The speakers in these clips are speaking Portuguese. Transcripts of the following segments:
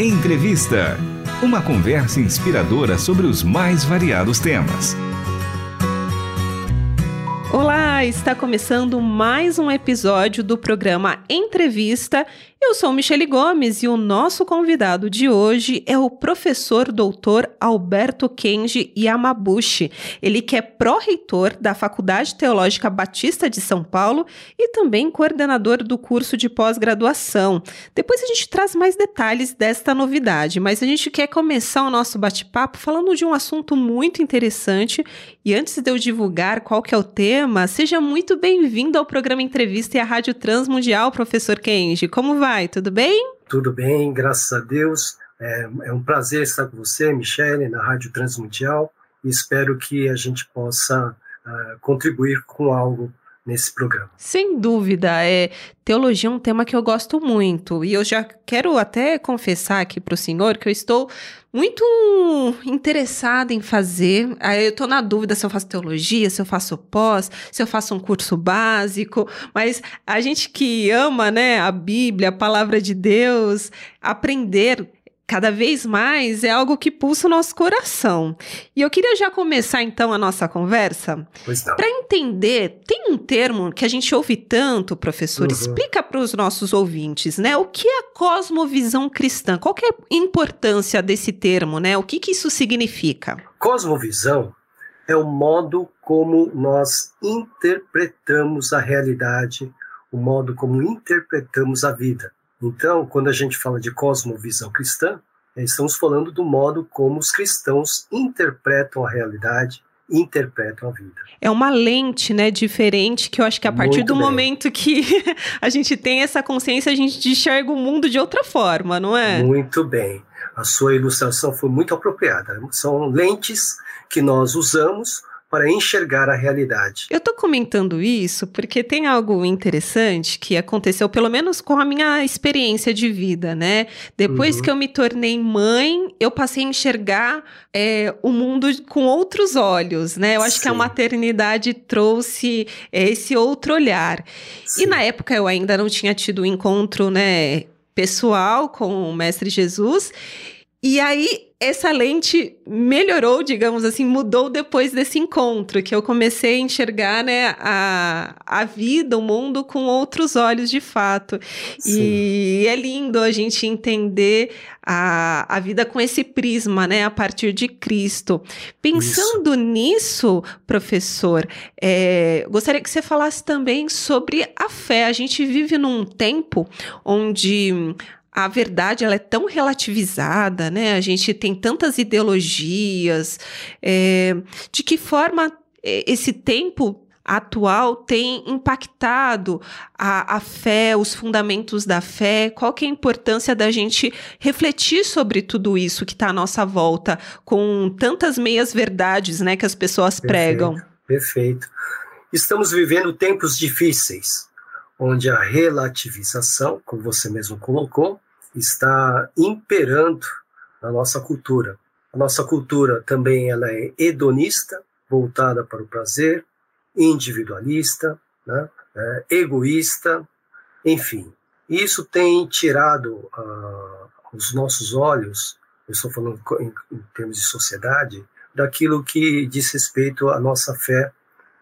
Entrevista. Uma conversa inspiradora sobre os mais variados temas. Olá, está começando mais um episódio do programa Entrevista eu sou Michele Gomes e o nosso convidado de hoje é o professor doutor Alberto Kenji Yamabushi. Ele que é pró-reitor da Faculdade Teológica Batista de São Paulo e também coordenador do curso de pós-graduação. Depois a gente traz mais detalhes desta novidade, mas a gente quer começar o nosso bate-papo falando de um assunto muito interessante e antes de eu divulgar qual que é o tema, seja muito bem-vindo ao programa Entrevista e à Rádio Transmundial, professor Kenji. Como vai? Vai? Tudo bem? Tudo bem, graças a Deus. É, é um prazer estar com você, Michele, na Rádio Transmundial, espero que a gente possa uh, contribuir com algo nesse programa. Sem dúvida, é teologia é um tema que eu gosto muito e eu já quero até confessar aqui para o senhor que eu estou muito interessada em fazer. Eu estou na dúvida se eu faço teologia, se eu faço pós, se eu faço um curso básico, mas a gente que ama, né, a Bíblia, a palavra de Deus, aprender cada vez mais é algo que pulsa o nosso coração. E eu queria já começar então a nossa conversa. Para entender, tem um termo que a gente ouve tanto, professor, uhum. explica para os nossos ouvintes, né? O que é a cosmovisão cristã? Qual é a importância desse termo, né? O que, que isso significa? Cosmovisão é o modo como nós interpretamos a realidade, o modo como interpretamos a vida. Então, quando a gente fala de cosmovisão cristã, é, estamos falando do modo como os cristãos interpretam a realidade, interpretam a vida. É uma lente, né, diferente que eu acho que a partir Muito do bem. momento que a gente tem essa consciência, a gente enxerga o mundo de outra forma, não é? Muito bem. A sua ilustração foi muito apropriada. São lentes que nós usamos para enxergar a realidade. Eu estou comentando isso porque tem algo interessante que aconteceu, pelo menos com a minha experiência de vida, né? Depois uhum. que eu me tornei mãe, eu passei a enxergar é, o mundo com outros olhos, né? Eu acho Sim. que a maternidade trouxe é, esse outro olhar. Sim. E na época eu ainda não tinha tido um encontro, né? Pessoal com o Mestre Jesus. E aí essa lente melhorou, digamos assim, mudou depois desse encontro, que eu comecei a enxergar né, a, a vida, o mundo com outros olhos de fato. Sim. E é lindo a gente entender a, a vida com esse prisma, né, a partir de Cristo. Pensando Isso. nisso, professor, é, gostaria que você falasse também sobre a fé. A gente vive num tempo onde a verdade ela é tão relativizada, né? A gente tem tantas ideologias. É, de que forma é, esse tempo atual tem impactado a, a fé, os fundamentos da fé? Qual que é a importância da gente refletir sobre tudo isso que está à nossa volta, com tantas meias verdades, né, que as pessoas perfeito, pregam? Perfeito. Estamos vivendo tempos difíceis, onde a relativização, como você mesmo colocou, está imperando na nossa cultura. A nossa cultura também ela é hedonista, voltada para o prazer, individualista, né, é, egoísta, enfim. Isso tem tirado uh, os nossos olhos, eu estou falando em, em termos de sociedade, daquilo que diz respeito à nossa fé,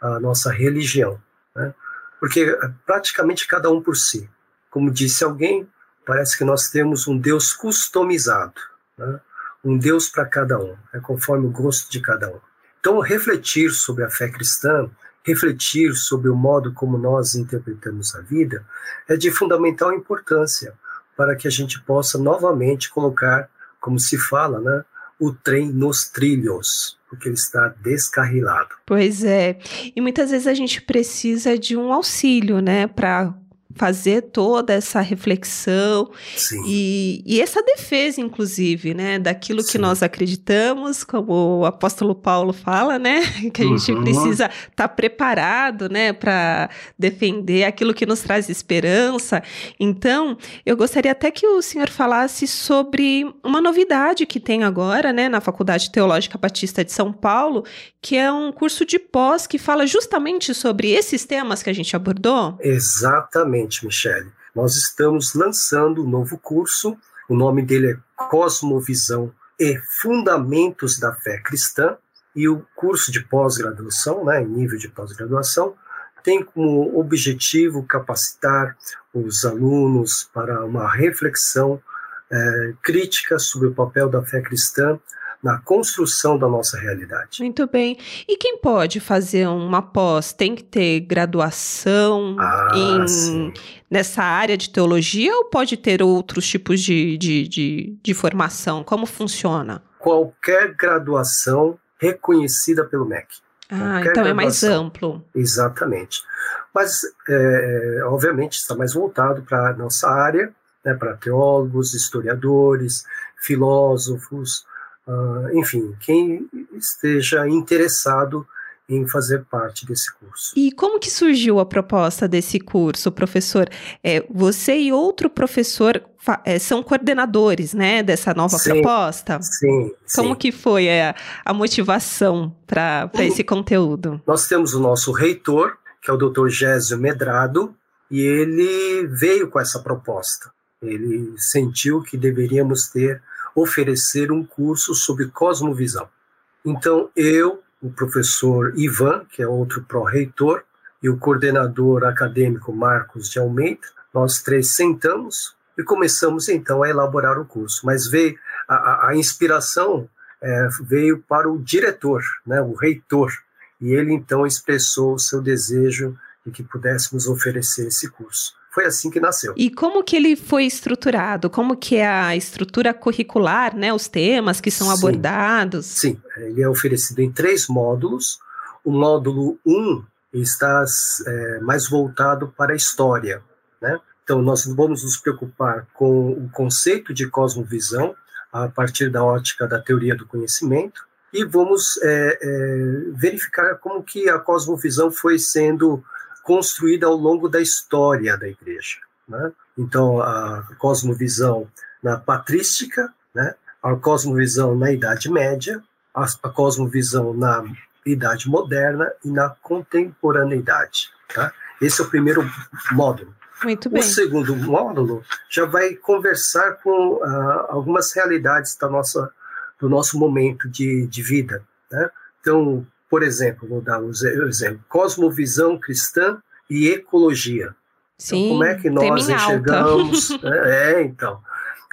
à nossa religião. Né? Porque praticamente cada um por si. Como disse alguém, parece que nós temos um Deus customizado, né? um Deus para cada um, é conforme o gosto de cada um. Então, refletir sobre a fé cristã, refletir sobre o modo como nós interpretamos a vida, é de fundamental importância para que a gente possa novamente colocar, como se fala, né, o trem nos trilhos, porque ele está descarrilado. Pois é. E muitas vezes a gente precisa de um auxílio, né, para fazer toda essa reflexão e, e, essa defesa, inclusive, né, daquilo Sim. que nós acreditamos, como o apóstolo Paulo fala, né, que a uhum. gente precisa estar tá preparado, né, para defender aquilo que nos traz esperança. Então, eu gostaria até que o senhor falasse sobre uma novidade que tem agora, né, na Faculdade Teológica Batista de São Paulo, que é um curso de pós que fala justamente sobre esses temas que a gente abordou. Exatamente. Exatamente, Michele. Nós estamos lançando um novo curso, o nome dele é Cosmovisão e Fundamentos da Fé Cristã, e o curso de pós-graduação, né, nível de pós-graduação, tem como objetivo capacitar os alunos para uma reflexão é, crítica sobre o papel da fé cristã na construção da nossa realidade. Muito bem. E quem pode fazer uma pós? Tem que ter graduação ah, em, nessa área de teologia ou pode ter outros tipos de, de, de, de formação? Como funciona? Qualquer graduação reconhecida pelo MEC. Ah, então é mais amplo. Exatamente. Mas, é, obviamente, está mais voltado para a nossa área, né, para teólogos, historiadores, filósofos, uh, enfim, quem esteja interessado em fazer parte desse curso. E como que surgiu a proposta desse curso, professor? É, você e outro professor é, são coordenadores, né, dessa nova sim, proposta? Sim. Como sim. que foi a, a motivação para esse conteúdo? Nós temos o nosso reitor, que é o Dr. Gésio Medrado, e ele veio com essa proposta. Ele sentiu que deveríamos ter oferecer um curso sobre cosmovisão. Então eu, o professor Ivan, que é outro pró-reitor, e o coordenador acadêmico Marcos de Almeida, nós três sentamos e começamos então a elaborar o curso. Mas veio a, a inspiração é, veio para o diretor, né, o reitor, e ele então expressou o seu desejo de que pudéssemos oferecer esse curso. Foi assim que nasceu. E como que ele foi estruturado? Como que é a estrutura curricular, né? Os temas que são sim, abordados? Sim, ele é oferecido em três módulos. O módulo 1 um está é, mais voltado para a história, né? Então, nós vamos nos preocupar com o conceito de cosmovisão a partir da ótica da teoria do conhecimento e vamos é, é, verificar como que a cosmovisão foi sendo construída ao longo da história da igreja. Né? Então, a cosmovisão na patrística, né? a cosmovisão na Idade Média, a, a cosmovisão na Idade Moderna e na contemporaneidade. Tá? Esse é o primeiro módulo. Muito bem. O segundo módulo já vai conversar com uh, algumas realidades da nossa, do nosso momento de, de vida. Né? Então, por exemplo, vou dar um exemplo: cosmovisão cristã e ecologia. Sim, então, como é que nós enxergamos? é, é, então,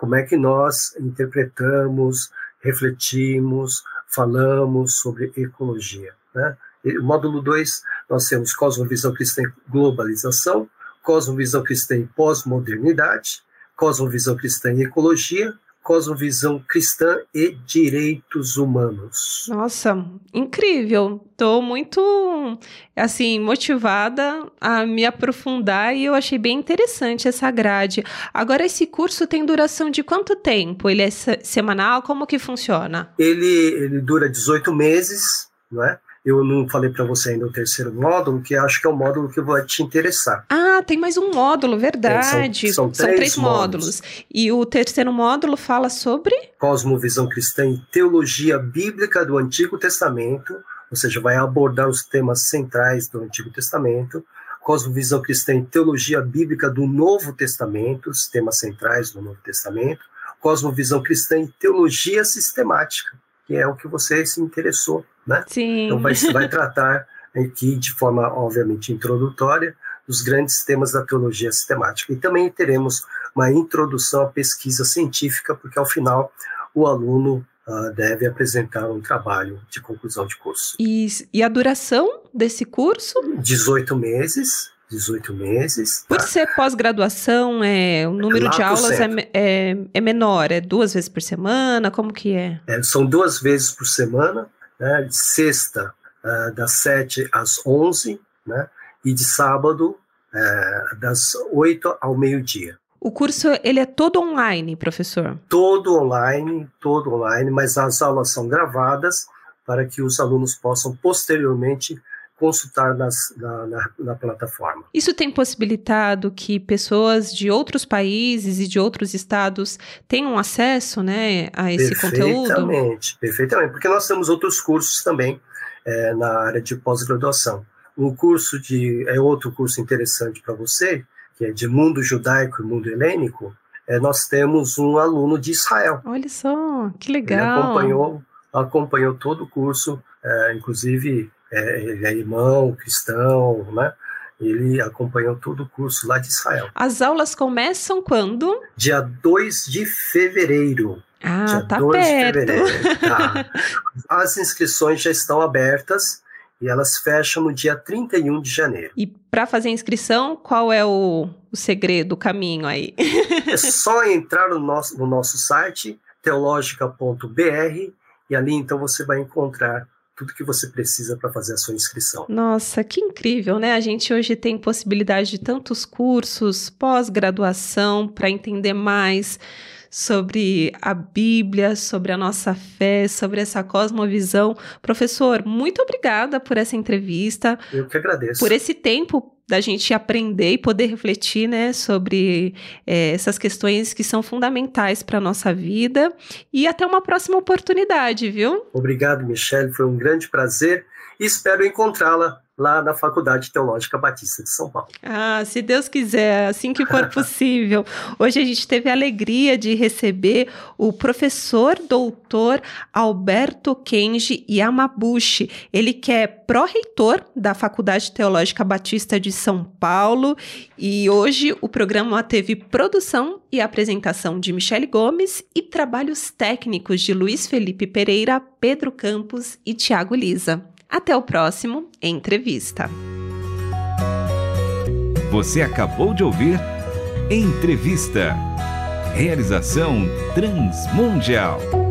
como é que nós interpretamos, refletimos, falamos sobre ecologia? Né? E, módulo 2, nós temos cosmovisão cristã e globalização, cosmovisão cristã e pós-modernidade, cosmovisão cristã e ecologia, cosmovisão cristã e direitos humanos. Nossa, incrível. Estou muito assim motivada a me aprofundar e eu achei bem interessante essa grade. Agora esse curso tem duração de quanto tempo? Ele é semanal? Como que funciona? Ele ele dura 18 meses, não é? Eu não falei para você ainda o terceiro módulo, que acho que é o módulo que vai te interessar. Ah, tem mais um módulo, verdade. É, são, são, três, são três módulos. módulos. E o terceiro módulo fala sobre? Cosmovisão Cristã e Teologia Bíblica do Antigo Testamento, ou seja, vai abordar os temas centrais do Antigo Testamento. Cosmovisão Cristã e Teologia Bíblica do Novo Testamento, os temas centrais do Novo Testamento. Cosmovisão Cristã e Teologia Sistemática, que é o que você se interessou né? Sim. Então vai, vai tratar aqui de forma obviamente introdutória dos grandes temas da teologia sistemática. E também teremos uma introdução à pesquisa científica, porque ao final o aluno uh, deve apresentar um trabalho de conclusão de curso. E, e a duração desse curso? 18 meses. 18 meses. Por tá? ser pós-graduação, é, o número de aulas é, é, é, menor, é duas vezes por semana? Como que é? é são duas vezes por semana, né, de sexta uh, das 7 às 11, né, e de sábado uh, das 8 ao meio-dia. O curso ele é todo online, professor? Todo online, todo online, mas as aulas são gravadas para que os alunos possam posteriormente consultar nas, na, na, na, plataforma. Isso tem possibilitado que pessoas de outros países e de outros estados tenham acesso né, a esse conteúdo? Perfeitamente, perfeitamente, porque nós temos outros cursos também é, na área de pós-graduação. Um curso de. é outro curso interessante para você, que é de mundo judaico e mundo helênico, é, nós temos um aluno de Israel. Olha só, que legal. Ele acompanhou, acompanhou todo o curso, é, inclusive é, ele é irmão, cristão, né? Ele acompanhou todo o curso lá de Israel. As aulas começam quando? Dia 2 de fevereiro. Ah, dia tá perto. Tá. As inscrições já estão abertas e elas fecham no dia 31 de janeiro. E para fazer a inscrição, qual é o, o segredo, o caminho aí? é só entrar no nosso, no nosso site, teologica.br, e ali então você vai encontrar tudo que você precisa para fazer a sua inscrição. Nossa, que incrível, né? A gente hoje tem possibilidade de tantos cursos, pós-graduação, para entender mais sobre a Bíblia, sobre a nossa fé, sobre essa cosmovisão. Professor, muito obrigada por essa entrevista. Eu que agradeço. Por esse tempo da gente aprender e poder refletir né, sobre é, essas questões que são fundamentais para a nossa vida. E até uma próxima oportunidade, viu? Obrigado, Michelle. Foi um grande prazer e espero encontrá-la lá na Faculdade Teológica Batista de São Paulo. Ah, se Deus quiser, assim que for possível. Hoje a gente teve a alegria de receber o professor doutor Alberto Kenji Yamabushi. Ele que é pró-reitor da Faculdade Teológica Batista de São Paulo e hoje o programa teve produção e apresentação de Michele Gomes e trabalhos técnicos de Luiz Felipe Pereira, Pedro Campos e Tiago Lisa. Até o próximo Entrevista. Você acabou de ouvir Entrevista. Realização Transmundial.